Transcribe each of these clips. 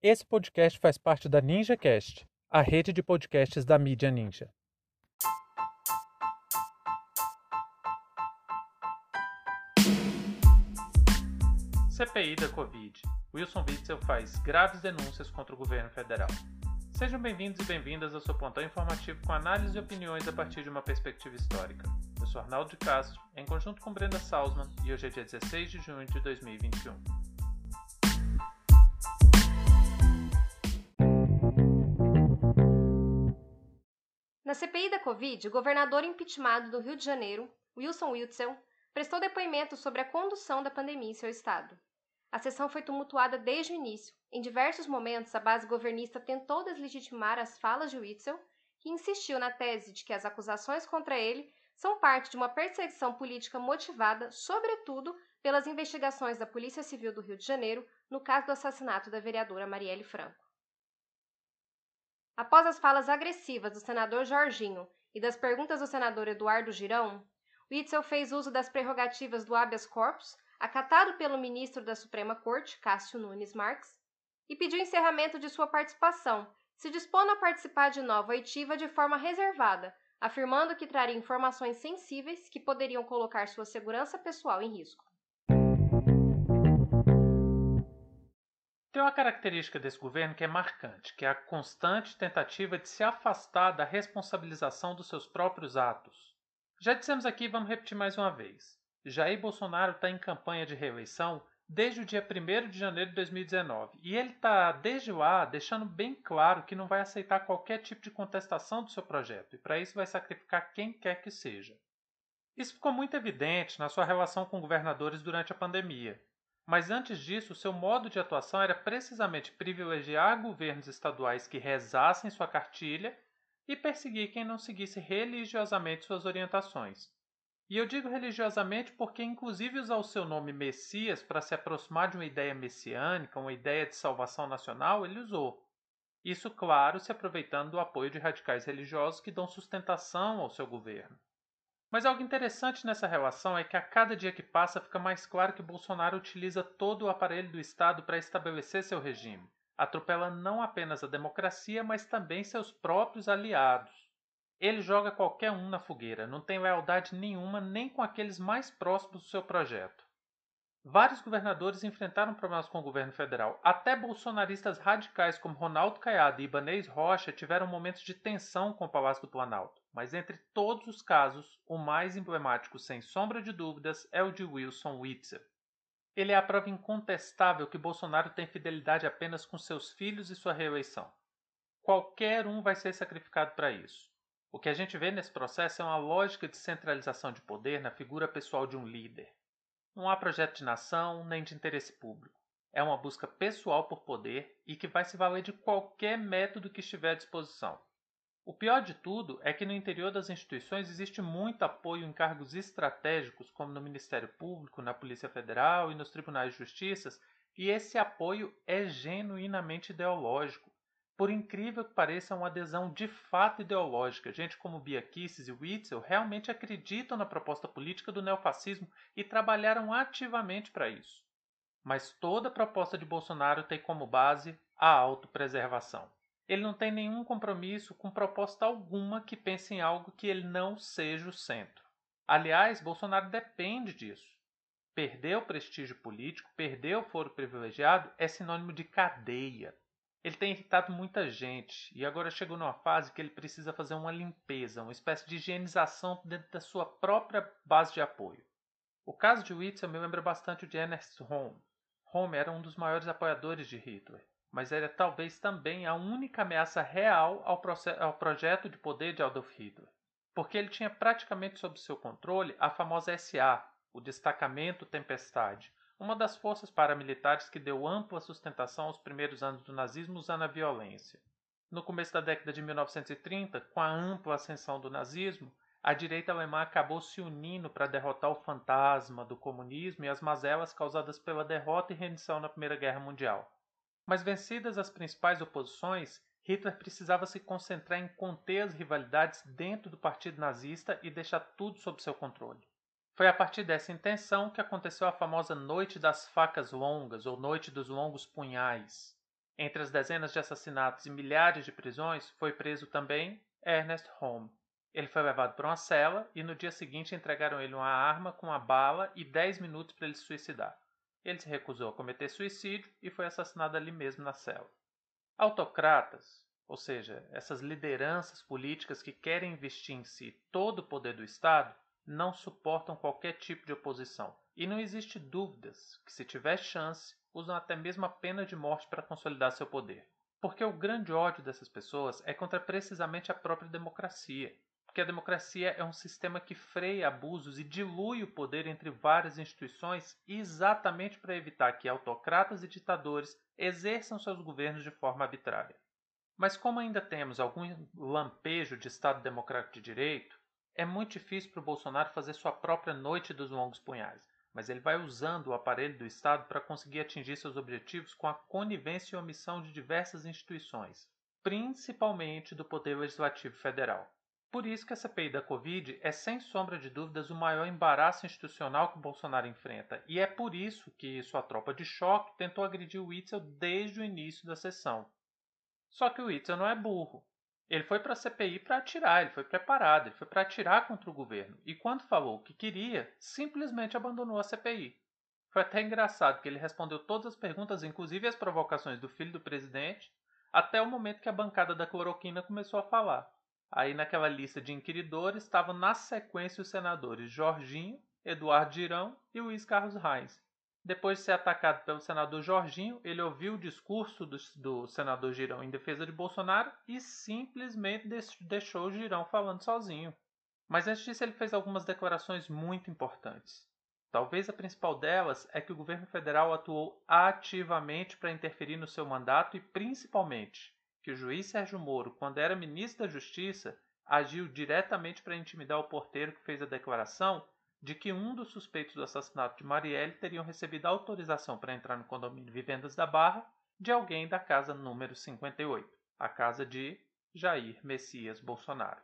Esse podcast faz parte da NinjaCast, a rede de podcasts da mídia Ninja. CPI da Covid. Wilson Witzel faz graves denúncias contra o governo federal. Sejam bem-vindos e bem-vindas ao seu plantão informativo com análise e opiniões a partir de uma perspectiva histórica. Eu sou Arnaldo de Castro, em conjunto com Brenda Salzman, e hoje é dia 16 de junho de 2021. Na CPI da Covid, o governador impeachmentado do Rio de Janeiro, Wilson Witzel, prestou depoimento sobre a condução da pandemia em seu estado. A sessão foi tumultuada desde o início. Em diversos momentos, a base governista tentou deslegitimar as falas de Witzel, que insistiu na tese de que as acusações contra ele são parte de uma perseguição política motivada, sobretudo, pelas investigações da Polícia Civil do Rio de Janeiro no caso do assassinato da vereadora Marielle Franco. Após as falas agressivas do senador Jorginho e das perguntas do senador Eduardo Girão, Witzel fez uso das prerrogativas do habeas corpus acatado pelo ministro da Suprema Corte, Cássio Nunes Marques, e pediu encerramento de sua participação, se dispondo a participar de nova oitiva de forma reservada, afirmando que traria informações sensíveis que poderiam colocar sua segurança pessoal em risco. Tem uma característica desse governo que é marcante, que é a constante tentativa de se afastar da responsabilização dos seus próprios atos. Já dissemos aqui e vamos repetir mais uma vez. Jair Bolsonaro está em campanha de reeleição desde o dia 1 de janeiro de 2019 e ele está, desde lá, deixando bem claro que não vai aceitar qualquer tipo de contestação do seu projeto e, para isso, vai sacrificar quem quer que seja. Isso ficou muito evidente na sua relação com governadores durante a pandemia. Mas antes disso, seu modo de atuação era precisamente privilegiar governos estaduais que rezassem sua cartilha e perseguir quem não seguisse religiosamente suas orientações. E eu digo religiosamente porque, inclusive, usar o seu nome Messias para se aproximar de uma ideia messiânica, uma ideia de salvação nacional, ele usou. Isso, claro, se aproveitando do apoio de radicais religiosos que dão sustentação ao seu governo. Mas algo interessante nessa relação é que a cada dia que passa fica mais claro que Bolsonaro utiliza todo o aparelho do Estado para estabelecer seu regime. Atropela não apenas a democracia, mas também seus próprios aliados. Ele joga qualquer um na fogueira, não tem lealdade nenhuma nem com aqueles mais próximos do seu projeto. Vários governadores enfrentaram problemas com o governo federal. Até bolsonaristas radicais como Ronaldo Caiado e Ibanez Rocha tiveram momentos de tensão com o Palácio do Planalto. Mas entre todos os casos, o mais emblemático, sem sombra de dúvidas, é o de Wilson Witzel. Ele é a prova incontestável que Bolsonaro tem fidelidade apenas com seus filhos e sua reeleição. Qualquer um vai ser sacrificado para isso. O que a gente vê nesse processo é uma lógica de centralização de poder na figura pessoal de um líder. Não há projeto de nação nem de interesse público. É uma busca pessoal por poder e que vai se valer de qualquer método que estiver à disposição. O pior de tudo é que no interior das instituições existe muito apoio em cargos estratégicos, como no Ministério Público, na Polícia Federal e nos tribunais de justiça, e esse apoio é genuinamente ideológico. Por incrível que pareça, é uma adesão de fato ideológica. Gente como Bia Kicis e Witzel realmente acreditam na proposta política do neofascismo e trabalharam ativamente para isso. Mas toda proposta de Bolsonaro tem como base a autopreservação. Ele não tem nenhum compromisso com proposta alguma que pense em algo que ele não seja o centro. Aliás, Bolsonaro depende disso. Perder o prestígio político, perder o foro privilegiado é sinônimo de cadeia. Ele tem irritado muita gente e agora chegou numa fase que ele precisa fazer uma limpeza, uma espécie de higienização dentro da sua própria base de apoio. O caso de Witzel me lembra bastante o de Ernest Röhm. Röhm era um dos maiores apoiadores de Hitler, mas era talvez também a única ameaça real ao, ao projeto de poder de Adolf Hitler, porque ele tinha praticamente sob seu controle a famosa SA, o Destacamento Tempestade, uma das forças paramilitares que deu ampla sustentação aos primeiros anos do nazismo usando a violência. No começo da década de 1930, com a ampla ascensão do nazismo, a direita alemã acabou se unindo para derrotar o fantasma do comunismo e as mazelas causadas pela derrota e rendição na Primeira Guerra Mundial. Mas vencidas as principais oposições, Hitler precisava se concentrar em conter as rivalidades dentro do partido nazista e deixar tudo sob seu controle. Foi a partir dessa intenção que aconteceu a famosa Noite das Facas Longas ou Noite dos Longos Punhais. Entre as dezenas de assassinatos e milhares de prisões, foi preso também Ernest Holmes. Ele foi levado para uma cela e no dia seguinte entregaram ele uma arma com uma bala e 10 minutos para ele se suicidar. Ele se recusou a cometer suicídio e foi assassinado ali mesmo na cela. Autocratas, ou seja, essas lideranças políticas que querem investir em si todo o poder do Estado, não suportam qualquer tipo de oposição. E não existe dúvidas que, se tiver chance, usam até mesmo a pena de morte para consolidar seu poder. Porque o grande ódio dessas pessoas é contra precisamente a própria democracia. Porque a democracia é um sistema que freia abusos e dilui o poder entre várias instituições exatamente para evitar que autocratas e ditadores exerçam seus governos de forma arbitrária. Mas como ainda temos algum lampejo de Estado democrático de direito, é muito difícil para o Bolsonaro fazer sua própria noite dos longos punhais, mas ele vai usando o aparelho do Estado para conseguir atingir seus objetivos com a conivência e omissão de diversas instituições, principalmente do Poder Legislativo Federal. Por isso que a CPI da Covid é sem sombra de dúvidas o maior embaraço institucional que o Bolsonaro enfrenta, e é por isso que sua tropa de choque tentou agredir o Witzel desde o início da sessão. Só que o Witzel não é burro. Ele foi para a CPI para atirar, ele foi preparado, ele foi para atirar contra o governo. E quando falou o que queria, simplesmente abandonou a CPI. Foi até engraçado que ele respondeu todas as perguntas, inclusive as provocações do filho do presidente, até o momento que a bancada da cloroquina começou a falar. Aí naquela lista de inquiridores estavam na sequência os senadores Jorginho, Eduardo Girão e Luiz Carlos Reis. Depois de ser atacado pelo senador Jorginho, ele ouviu o discurso do, do senador Girão em defesa de Bolsonaro e simplesmente deixou o Girão falando sozinho. Mas antes disso, ele fez algumas declarações muito importantes. Talvez a principal delas é que o governo federal atuou ativamente para interferir no seu mandato e, principalmente, que o juiz Sérgio Moro, quando era ministro da Justiça, agiu diretamente para intimidar o porteiro que fez a declaração de que um dos suspeitos do assassinato de Marielle teriam recebido autorização para entrar no condomínio Vivendas da Barra de alguém da casa número 58, a casa de Jair Messias Bolsonaro.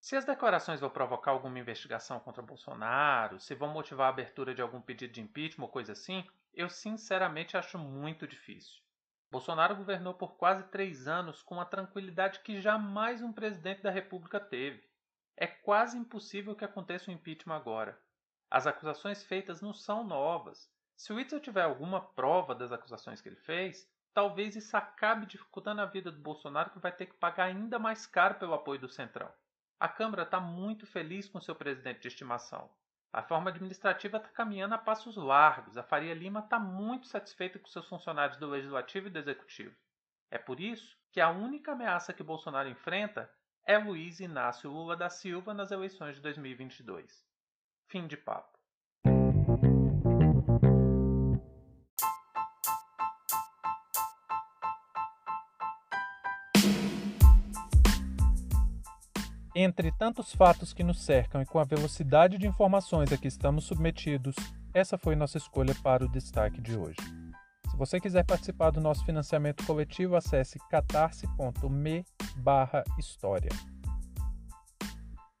Se as declarações vão provocar alguma investigação contra Bolsonaro, se vão motivar a abertura de algum pedido de impeachment ou coisa assim, eu sinceramente acho muito difícil. Bolsonaro governou por quase três anos com a tranquilidade que jamais um presidente da República teve. É quase impossível que aconteça um impeachment agora. As acusações feitas não são novas. Se o Witzel tiver alguma prova das acusações que ele fez, talvez isso acabe dificultando a vida do Bolsonaro, que vai ter que pagar ainda mais caro pelo apoio do Centrão. A Câmara está muito feliz com seu presidente de estimação. A reforma administrativa está caminhando a passos largos. A Faria Lima está muito satisfeita com seus funcionários do Legislativo e do Executivo. É por isso que a única ameaça que Bolsonaro enfrenta é Luiz Inácio Lula da Silva nas eleições de 2022. Fim de papo. Entre tantos fatos que nos cercam e com a velocidade de informações a que estamos submetidos, essa foi nossa escolha para o destaque de hoje. Se você quiser participar do nosso financiamento coletivo, acesse catarse.me/história.